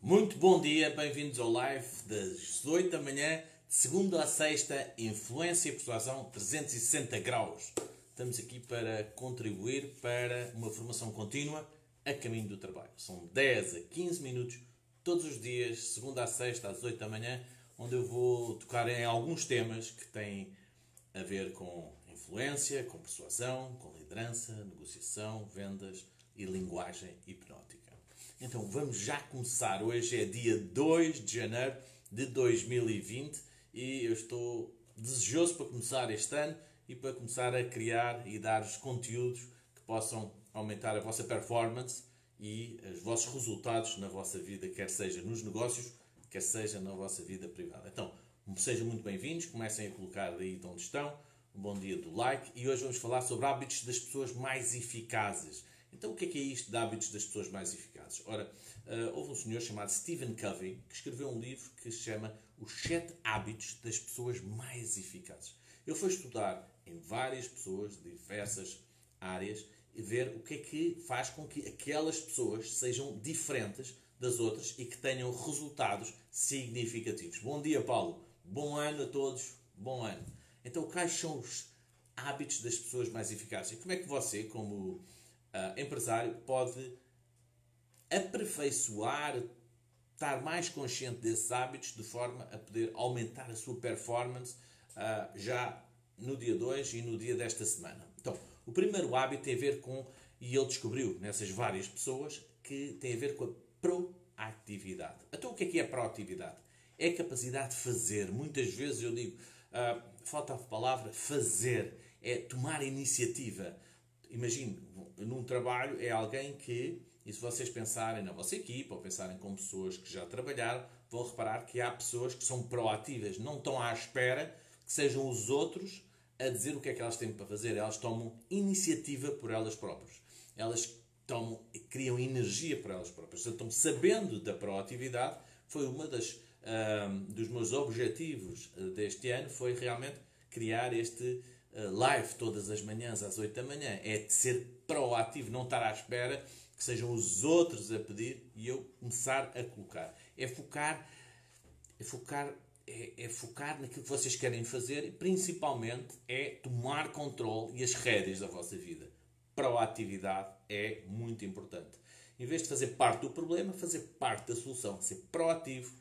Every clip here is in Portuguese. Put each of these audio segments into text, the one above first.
Muito bom dia, bem-vindos ao live das 8 da manhã, de segunda a sexta, Influência e Persuasão 360 graus. Estamos aqui para contribuir para uma formação contínua a caminho do trabalho. São 10 a 15 minutos todos os dias, segunda a sexta, às 8 da manhã, onde eu vou tocar em alguns temas que têm a ver com influência, com persuasão, com liderança, negociação, vendas e linguagem hipnótica. Então vamos já começar. Hoje é dia 2 de janeiro de 2020 e eu estou desejoso para começar este ano e para começar a criar e dar os conteúdos que possam aumentar a vossa performance e os vossos resultados na vossa vida, quer seja nos negócios, quer seja na vossa vida privada. Então, sejam muito bem-vindos, comecem a colocar aí de onde estão, um bom dia do like e hoje vamos falar sobre hábitos das pessoas mais eficazes. Então, o que é, que é isto de hábitos das pessoas mais eficazes? Ora, uh, houve um senhor chamado Stephen Covey que escreveu um livro que se chama Os Sete Hábitos das Pessoas Mais Eficazes. Ele foi estudar em várias pessoas de diversas áreas e ver o que é que faz com que aquelas pessoas sejam diferentes das outras e que tenham resultados significativos. Bom dia, Paulo. Bom ano a todos. Bom ano. Então, quais são os hábitos das pessoas mais eficazes? E como é que você, como uh, empresário pode aperfeiçoar, estar mais consciente desses hábitos de forma a poder aumentar a sua performance uh, já no dia 2 e no dia desta semana. Então, o primeiro hábito tem a ver com, e ele descobriu nessas várias pessoas, que tem a ver com a proatividade. Então, o que é que é proatividade? É a capacidade de fazer. Muitas vezes eu digo, uh, falta a palavra fazer, é tomar iniciativa. Imagine, num trabalho é alguém que, e se vocês pensarem na vossa equipa ou pensarem com pessoas que já trabalharam, vão reparar que há pessoas que são proativas, não estão à espera que sejam os outros a dizer o que é que elas têm para fazer. Elas tomam iniciativa por elas próprias. Elas tomam, criam energia por elas próprias. Então, sabendo da proatividade, foi uma das um, dos meus objetivos eh, deste ano foi realmente criar este live todas as manhãs às 8 da manhã. É de ser proativo, não estar à espera que sejam os outros a pedir e eu começar a colocar. É focar, é focar, é, é focar naquilo que vocês querem fazer e principalmente é tomar controle e as rédeas da vossa vida. Proatividade é muito importante. Em vez de fazer parte do problema, fazer parte da solução. Ser proativo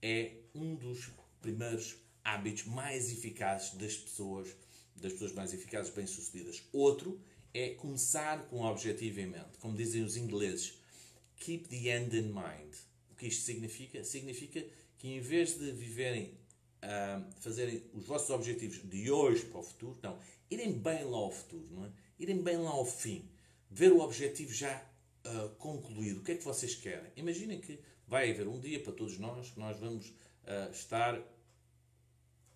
é um dos primeiros hábitos mais eficazes das pessoas, das pessoas mais eficazes, bem-sucedidas. Outro é começar com o objetivo em mente. Como dizem os ingleses, keep the end in mind. O que isto significa? Significa que em vez de viverem, uh, fazerem os vossos objetivos de hoje para o futuro, não, irem bem lá ao futuro, não é? Irem bem lá ao fim. Ver o objetivo já uh, concluído. O que é que vocês querem? Imaginem que vai haver um dia para todos nós que nós vamos uh, estar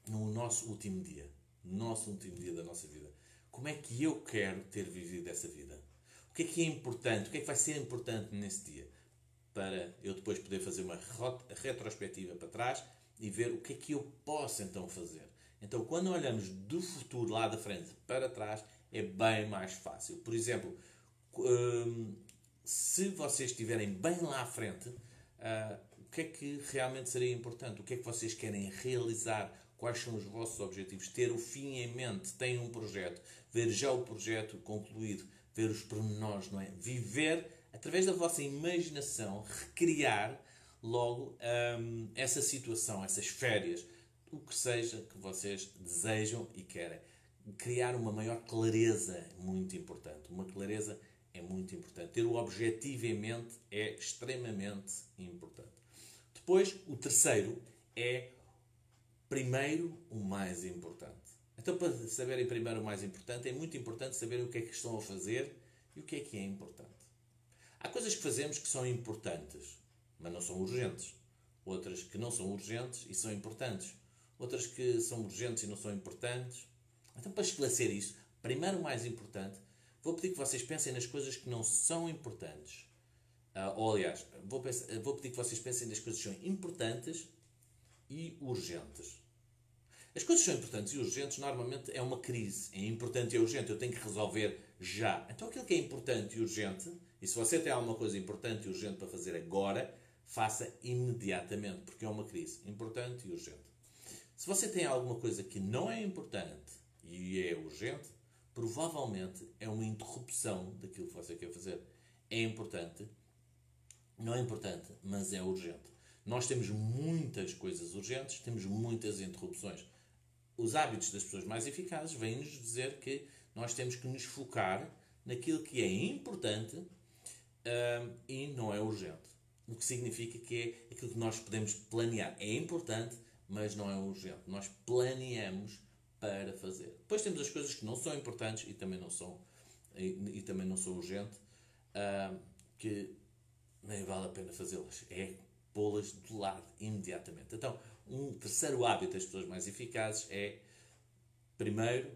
no nosso último dia. Nosso último dia da nossa vida. Como é que eu quero ter vivido essa vida? O que é que é importante? O que é que vai ser importante nesse dia? Para eu depois poder fazer uma retrospectiva para trás e ver o que é que eu posso então fazer. Então, quando olhamos do futuro lá da frente para trás, é bem mais fácil. Por exemplo, hum, se vocês estiverem bem lá à frente, uh, o que é que realmente seria importante? O que é que vocês querem realizar? Quais são os vossos objetivos? Ter o fim em mente, tem um projeto, ver já o projeto concluído, ver os pormenores, não é? Viver através da vossa imaginação, recriar logo um, essa situação, essas férias, o que seja que vocês desejam e querem. Criar uma maior clareza, muito importante, uma clareza é muito importante. Ter o objetivo em mente é extremamente importante. Depois, o terceiro é primeiro o mais importante. Então, para saberem primeiro o mais importante, é muito importante saber o que é que estão a fazer e o que é que é importante. Há coisas que fazemos que são importantes, mas não são urgentes. Outras que não são urgentes e são importantes. Outras que são urgentes e não são importantes. Então, para esclarecer isso, primeiro o mais importante Vou pedir que vocês pensem nas coisas que não são importantes. Uh, ou, aliás, vou, pensar, vou pedir que vocês pensem nas coisas que são importantes e urgentes. As coisas são importantes e urgentes normalmente é uma crise. É importante e é urgente. Eu tenho que resolver já. Então aquilo que é importante e urgente, e se você tem alguma coisa importante e urgente para fazer agora, faça imediatamente, porque é uma crise importante e urgente. Se você tem alguma coisa que não é importante e é urgente, provavelmente é uma interrupção daquilo que você quer fazer. É importante, não é importante, mas é urgente. Nós temos muitas coisas urgentes, temos muitas interrupções. Os hábitos das pessoas mais eficazes vêm-nos dizer que nós temos que nos focar naquilo que é importante um, e não é urgente. O que significa que é aquilo que nós podemos planear. É importante, mas não é urgente. Nós planeamos para fazer. Depois temos as coisas que não são importantes e também não são, e, e também não são urgentes, uh, que nem vale a pena fazê-las. É pô-las de lado imediatamente. Então, um terceiro hábito das pessoas mais eficazes é, primeiro,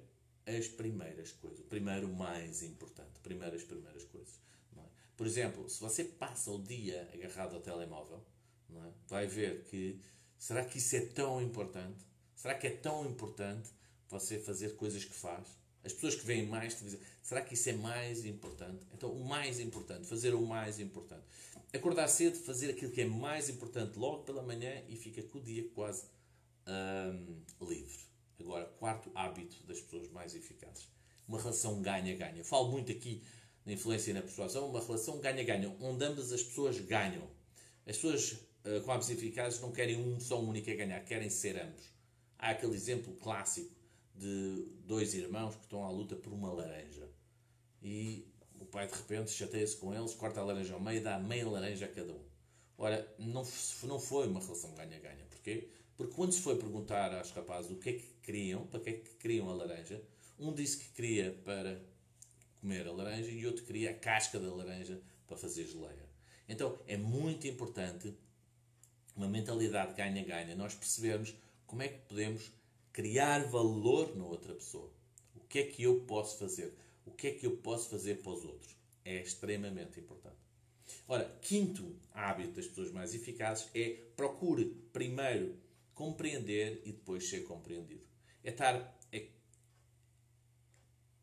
as primeiras coisas. Primeiro, o mais importante. Primeiro, as primeiras coisas. É? Por exemplo, se você passa o dia agarrado ao telemóvel, é? vai ver que será que isso é tão importante? Será que é tão importante você fazer coisas que faz? As pessoas que veem mais televisão, será que isso é mais importante? Então, o mais importante, fazer o mais importante. Acordar cedo, fazer aquilo que é mais importante logo pela manhã e fica com o dia quase hum, livre. Agora, quarto hábito das pessoas mais eficazes. Uma relação ganha-ganha. Falo muito aqui na influência e na persuasão, uma relação ganha-ganha, onde ambas as pessoas ganham. As pessoas uh, com hábitos eficazes não querem um só único a ganhar, querem ser ambos. Há aquele exemplo clássico de dois irmãos que estão à luta por uma laranja. E o pai de repente chateia-se com eles, corta a laranja ao meio dá meia laranja a cada um. Ora, não, não foi uma relação ganha-ganha. Porquê? Porque quando se foi perguntar aos rapazes o que é que queriam, para que é que queriam a laranja, um disse que queria para comer a laranja e outro queria a casca da laranja para fazer geleia. Então é muito importante uma mentalidade ganha-ganha, nós percebemos como é que podemos criar valor na outra pessoa. O que é que eu posso fazer? O que é que eu posso fazer para os outros? É extremamente importante. Ora, quinto hábito das pessoas mais eficazes é procure primeiro compreender e depois ser compreendido. É estar é,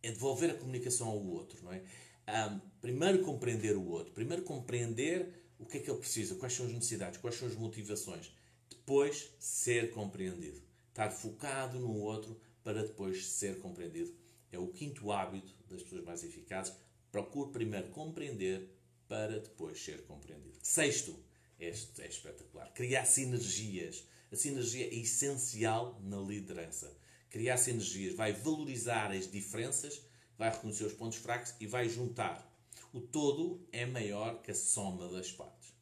é devolver a comunicação ao outro, não é? Um, primeiro compreender o outro, primeiro compreender o que é que ele precisa, quais são as necessidades, quais são as motivações, depois ser compreendido estar focado no outro para depois ser compreendido. É o quinto hábito das pessoas mais eficazes. Procure primeiro compreender para depois ser compreendido. Sexto, este é espetacular. Criar sinergias. A sinergia é essencial na liderança. Criar sinergias vai valorizar as diferenças, vai reconhecer os pontos fracos e vai juntar. O todo é maior que a soma das partes.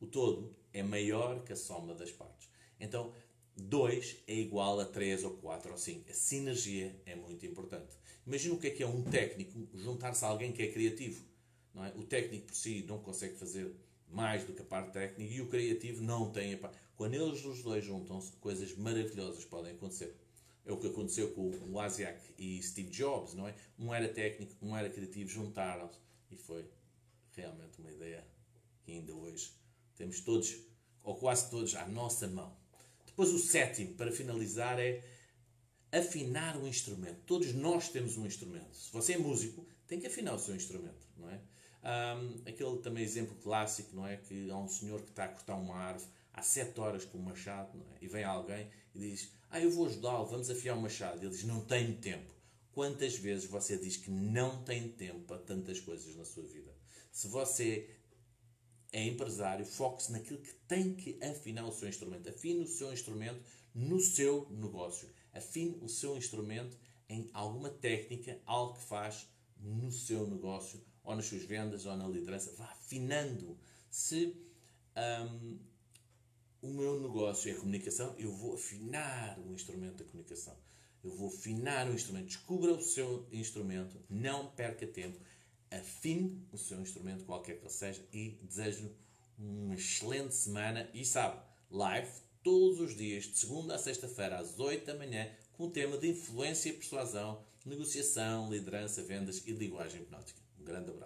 O todo é maior que a soma das partes. Então, 2 é igual a 3 ou 4 ou 5. A sinergia é muito importante. Imagina o que é que é um técnico juntar-se a alguém que é criativo. Não é? O técnico por si não consegue fazer mais do que a parte técnica e o criativo não tem a parte. Quando eles os dois juntam-se, coisas maravilhosas podem acontecer. É o que aconteceu com o Wozniak e Steve Jobs, não é? Um era técnico, um era criativo, juntaram-se e foi realmente uma ideia que ainda hoje temos todos, ou quase todos, à nossa mão. Depois o sétimo, para finalizar, é afinar o instrumento. Todos nós temos um instrumento. Se você é músico, tem que afinar o seu instrumento, não é? Um, aquele também exemplo clássico, não é? Que há um senhor que está a cortar uma árvore há sete horas com um machado, é? E vem alguém e diz, ah, eu vou ajudá-lo, vamos afiar o machado. E ele diz, não tenho tempo. Quantas vezes você diz que não tem tempo para tantas coisas na sua vida? Se você é empresário, foque-se naquilo que tem que afinar o seu instrumento. Afine o seu instrumento no seu negócio. Afine o seu instrumento em alguma técnica, algo que faz no seu negócio, ou nas suas vendas, ou na liderança. Vá afinando. Se um, o meu negócio é comunicação, eu vou afinar o instrumento da comunicação. Eu vou afinar o instrumento. Descubra o seu instrumento, não perca tempo afine o seu instrumento, qualquer que ele seja, e desejo uma excelente semana. E sabe, live todos os dias, de segunda a sexta-feira, às 8 da manhã, com o tema de influência e persuasão, negociação, liderança, vendas e linguagem hipnótica. Um grande abraço.